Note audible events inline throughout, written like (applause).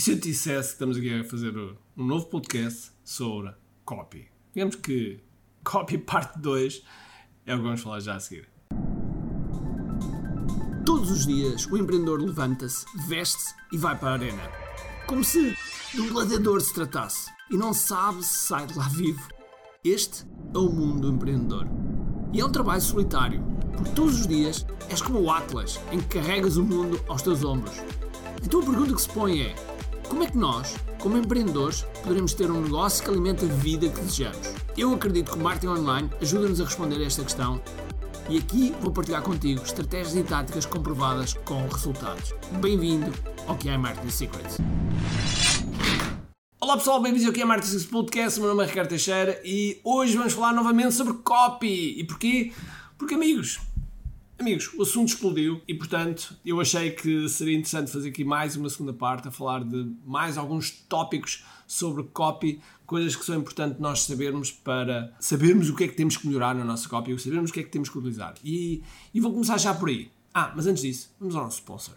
E se eu dissesse que estamos aqui a fazer um novo podcast sobre copy? Digamos que copy parte 2 é o que vamos falar já a seguir. Todos os dias o empreendedor levanta-se, veste-se e vai para a arena. Como se de um gladiador se tratasse e não sabe se sai de lá vivo. Este é o mundo do empreendedor. E é um trabalho solitário, porque todos os dias és como o Atlas, em que carregas o mundo aos teus ombros. Então a pergunta que se põe é: como é que nós, como empreendedores, poderemos ter um negócio que alimente a vida que desejamos? Eu acredito que o marketing online ajuda-nos a responder a esta questão e aqui vou partilhar contigo estratégias e táticas comprovadas com resultados. Bem-vindo ao QI Marketing Secrets. Olá pessoal, bem-vindos ao QI Marketing Secrets Podcast. Meu nome é Ricardo Teixeira e hoje vamos falar novamente sobre copy. E porquê? Porque, amigos, Amigos, o assunto explodiu e, portanto, eu achei que seria interessante fazer aqui mais uma segunda parte a falar de mais alguns tópicos sobre copy, coisas que são importantes nós sabermos para sabermos o que é que temos que melhorar na nossa copy, sabermos o que é que temos que utilizar. E, e vou começar já por aí. Ah, mas antes disso, vamos ao nosso sponsor.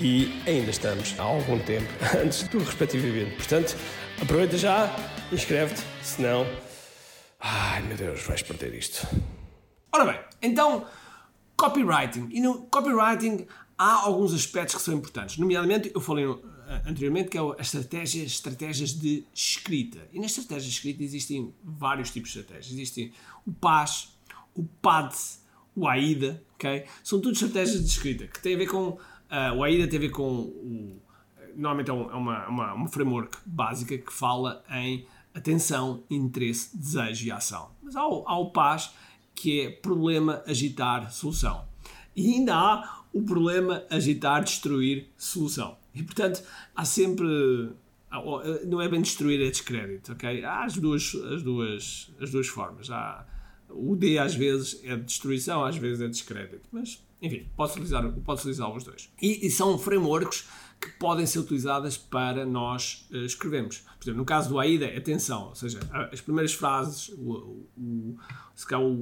e ainda estamos há algum tempo (laughs) antes do respectivo evento. Portanto, aproveita já, inscreve-te, senão. Ai meu Deus, vais perder isto. Ora bem, então, copywriting. E no copywriting há alguns aspectos que são importantes. Nomeadamente, eu falei eh, anteriormente que é as estratégias, estratégias de escrita. E nas estratégias de escrita existem vários tipos de estratégias. Existem o PAS, o PAD, o AIDA, ok? São tudo estratégias de escrita que têm a ver com Uh, o AIDA tem a ver com. Normalmente é, uma, uma, uma framework básica que fala em atenção, interesse, desejo e ação. Mas há o, há o PAS, que é problema, agitar, solução. E ainda há o problema, agitar, destruir, solução. E portanto, há sempre. Não é bem destruir, é descrédito, ok? Há as duas, as duas, as duas formas. Há, o D às vezes é destruição, às vezes é descrédito. Mas enfim, posso utilizar, posso utilizar os dois. E, e, são frameworks que podem ser utilizadas para nós uh, escrevermos. Por exemplo, no caso do AIDA, atenção, ou seja, as primeiras frases, o, o,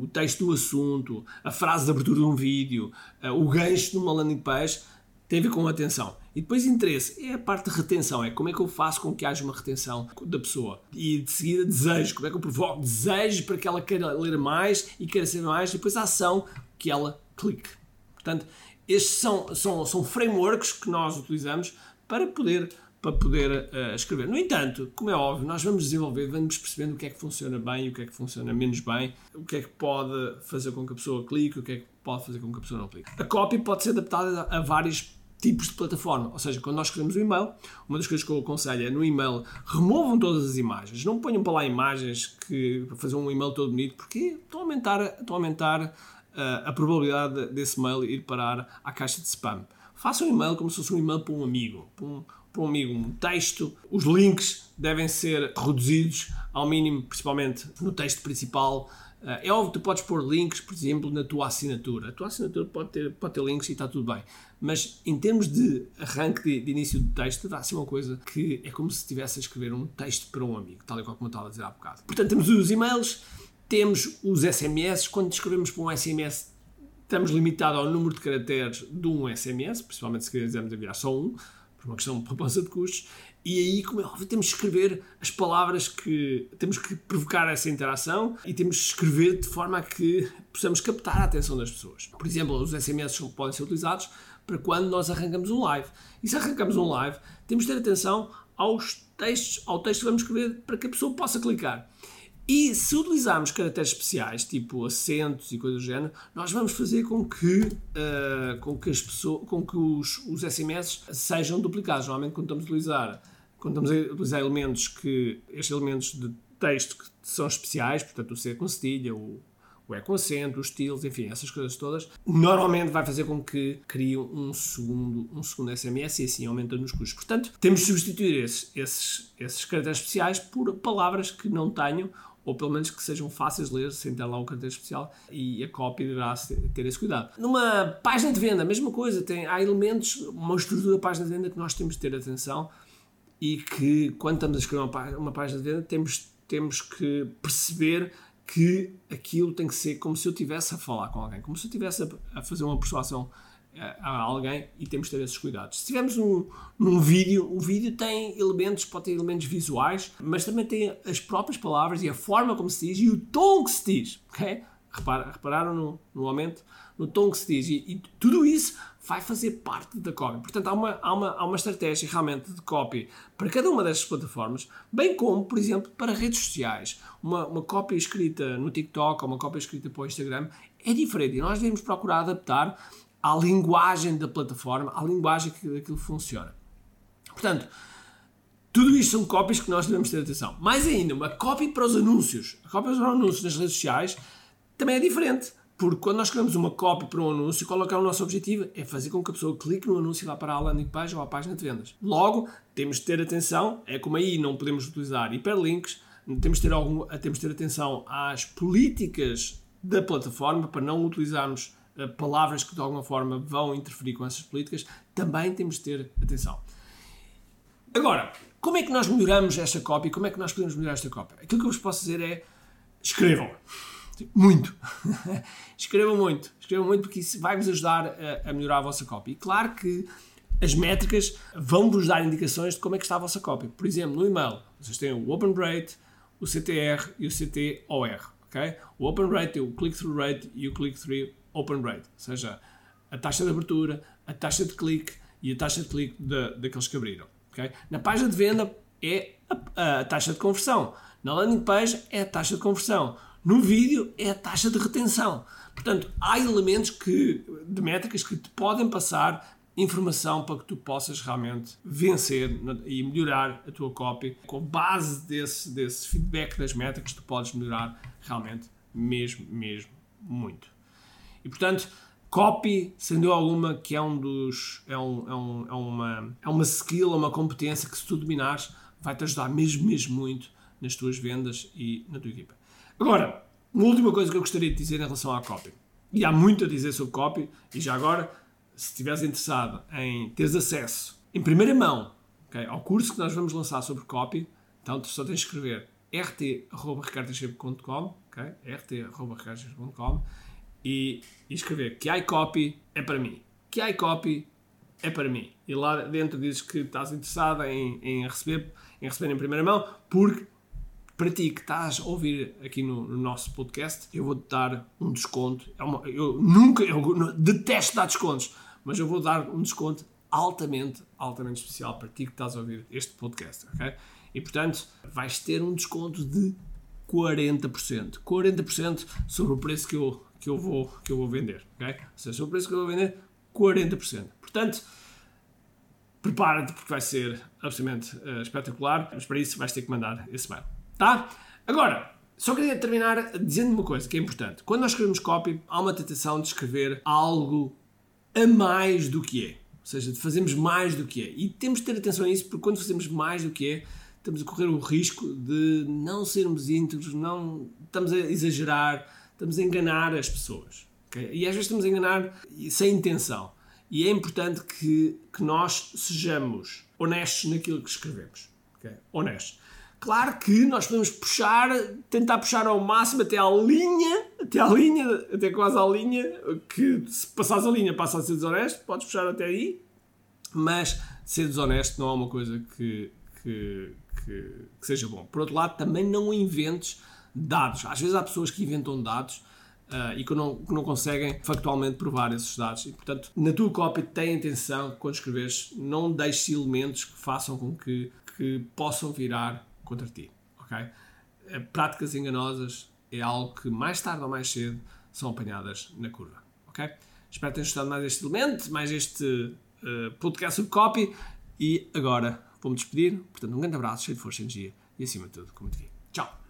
o texto do assunto, a frase de abertura de um vídeo, uh, o gancho de uma landing page, tem a ver com atenção. E depois interesse é a parte de retenção, é como é que eu faço com que haja uma retenção da pessoa. E de seguida desejo, como é que eu provoco desejo para que ela queira ler mais e queira saber mais, e depois a ação que ela clique. Portanto, estes são, são, são frameworks que nós utilizamos para poder, para poder uh, escrever. No entanto, como é óbvio, nós vamos desenvolver, vamos percebendo o que é que funciona bem o que é que funciona menos bem, o que é que pode fazer com que a pessoa clique, o que é que pode fazer com que a pessoa não clique. A copy pode ser adaptada a, vários tipos de plataforma. Ou seja, quando nós escrevemos um e-mail, uma das coisas que eu aconselho é no e-mail removam todas as imagens. Não ponham para lá imagens que para fazer um e-mail todo bonito, porque estão a aumentar, estão a aumentar a probabilidade desse mail ir parar à caixa de spam. Faça um e-mail como se fosse um e-mail para um amigo, para um, para um amigo, um texto. Os links devem ser reduzidos ao mínimo, principalmente no texto principal. Uh, é óbvio que tu podes pôr links, por exemplo, na tua assinatura. A tua assinatura pode ter, pode ter links e está tudo bem. Mas em termos de arranque de, de início do texto, dá assim uma coisa que é como se estivesse a escrever um texto para um amigo, tal e qual como eu estava a dizer há bocado. Portanto, temos os e-mails, temos os SMS, quando escrevemos para um SMS, estamos limitados ao número de caracteres de um SMS, principalmente se quisermos enviar só um, por uma questão de poupança de custos, e aí, como é óbvio, temos que escrever as palavras que temos que provocar essa interação e temos que escrever de forma a que possamos captar a atenção das pessoas. Por exemplo, os SMS podem ser utilizados para quando nós arrancamos um live. E se arrancamos um live, temos de ter atenção aos textos, ao texto que vamos escrever para que a pessoa possa clicar. E se utilizarmos caracteres especiais, tipo acentos e coisas do género, nós vamos fazer com que, uh, com que, as pessoas, com que os, os SMS sejam duplicados. Normalmente, quando estamos a utilizar, quando estamos a utilizar elementos que, estes elementos de texto que são especiais, portanto, o C com cedilha, o, o E com acento, os estilos, enfim, essas coisas todas, normalmente vai fazer com que crie um segundo, um segundo SMS e assim aumentando os custos. Portanto, temos de substituir esses, esses, esses caracteres especiais por palavras que não tenham ou pelo menos que sejam fáceis de ler sem ter lá um cartão especial e a cópia irá ter esse cuidado. Numa página de venda, a mesma coisa, tem, há elementos, uma estrutura da página de venda que nós temos de ter atenção e que quando estamos a escrever uma, uma página de venda temos, temos que perceber que aquilo tem que ser como se eu estivesse a falar com alguém, como se eu estivesse a, a fazer uma persuasão a alguém e temos de ter esses cuidados. Se tivermos um, um vídeo, o vídeo tem elementos, pode ter elementos visuais, mas também tem as próprias palavras e a forma como se diz e o tom que se diz, ok? Repara, repararam no, no aumento? No tom que se diz. E, e, tudo isso vai fazer parte da copy. Portanto, há uma, há, uma, há uma estratégia realmente de copy para cada uma destas plataformas, bem como, por exemplo, para redes sociais. Uma, uma cópia escrita no TikTok ou uma cópia escrita para o Instagram é diferente e nós devemos procurar adaptar à linguagem da plataforma, à linguagem que aquilo funciona. Portanto, tudo isto são cópias que nós devemos ter atenção. Mais ainda, uma cópia para os anúncios. A cópia para os anúncios nas redes sociais também é diferente. Porque quando nós criamos uma cópia para um anúncio, qual é, é o nosso objetivo? É fazer com que a pessoa clique no anúncio e vá para a landing page ou à página de vendas. Logo, temos de ter atenção, é como aí não podemos utilizar hiperlinks, temos de ter, algum, temos de ter atenção às políticas da plataforma para não utilizarmos palavras que de alguma forma vão interferir com essas políticas, também temos de ter atenção. Agora, como é que nós melhoramos esta cópia? Como é que nós podemos melhorar esta cópia? Aquilo que eu vos posso dizer é escrevam. Muito. (laughs) escrevam muito. Escrevam muito porque isso vai-vos ajudar a, a, melhorar a vossa cópia. E claro que as métricas vão-vos dar indicações de como é que está a vossa cópia. Por exemplo, no e-mail, vocês têm o open rate, o CTR e o CTOR. Okay? O open rate o click-through rate e o click-through open rate, ou seja, a taxa de abertura, a taxa de clique e a taxa de clique de, daqueles que abriram. Okay? Na página de venda é a, a, taxa de conversão. Na landing page é a taxa de conversão. No vídeo é a taxa de retenção. Portanto, há elementos que, de métricas que te podem passar informação para que tu possas realmente vencer e melhorar a tua copy. Com base desse, desse feedback das métricas, tu podes melhorar realmente mesmo, mesmo muito. E portanto, copy, sendo alguma, que é um dos. É, um, é, um, é, uma, é uma skill, é uma competência que se tu dominares, vai-te ajudar mesmo, mesmo muito nas tuas vendas e na tua equipa. Agora, uma última coisa que eu gostaria de dizer em relação à copy. E há muito a dizer sobre copy, e já agora, se estiveres interessado em teres acesso em primeira mão okay, ao curso que nós vamos lançar sobre copy, então tu só tens de escrever rt.ricardochepe.com okay? rt.ricardochepe.com e, e escrever que iCopy é para mim. Que iCopy é para mim. E lá dentro dizes que estás interessado em, em, receber, em receber em primeira mão, porque para ti que estás a ouvir aqui no, no nosso podcast, eu vou-te dar um desconto. É uma, eu nunca, eu detesto dar descontos, mas eu vou dar um desconto altamente, altamente especial para ti que estás a ouvir este podcast, ok? E portanto, vais ter um desconto de 40%. 40% sobre o preço que eu que eu vou, que eu vou vender. Okay? Ou seja, o preço que eu vou vender, 40%. Portanto, prepara-te porque vai ser absolutamente uh, espetacular, mas para isso vais ter que mandar esse mail. Tá? Agora, só queria terminar dizendo uma coisa que é importante. Quando nós escrevemos copy, há uma tentação de escrever algo a mais do que é. Ou seja, de fazermos mais do que é. E temos de ter atenção a isso, porque quando fazemos mais do que é, estamos a correr o risco de não sermos íntegros, não estamos a exagerar, estamos a enganar as pessoas. Okay? E às vezes estamos a enganar sem intenção. E é importante que, que nós sejamos honestos naquilo que escrevemos. Okay? Honestos. Claro que nós podemos puxar, tentar puxar ao máximo até à linha, até à linha, até quase à linha, que se passares a linha passa a ser desonesto, podes puxar até aí, mas ser desonesto não é uma coisa que, que, que, que seja bom. Por outro lado, também não inventes dados. Às vezes há pessoas que inventam dados uh, e que não, que não conseguem factualmente provar esses dados. E, portanto, na tua cópia, tem atenção quando escreves, não deixes elementos que façam com que, que possam virar contra ti. ok? Eh, práticas enganosas é algo que mais tarde ou mais cedo são apanhadas na curva. ok? Espero que tenham gostado mais deste elemento, mais este uh, podcast sobre copy e agora vou-me despedir. Portanto, um grande abraço, cheio de força e energia e acima de tudo, como te vi. Tchau!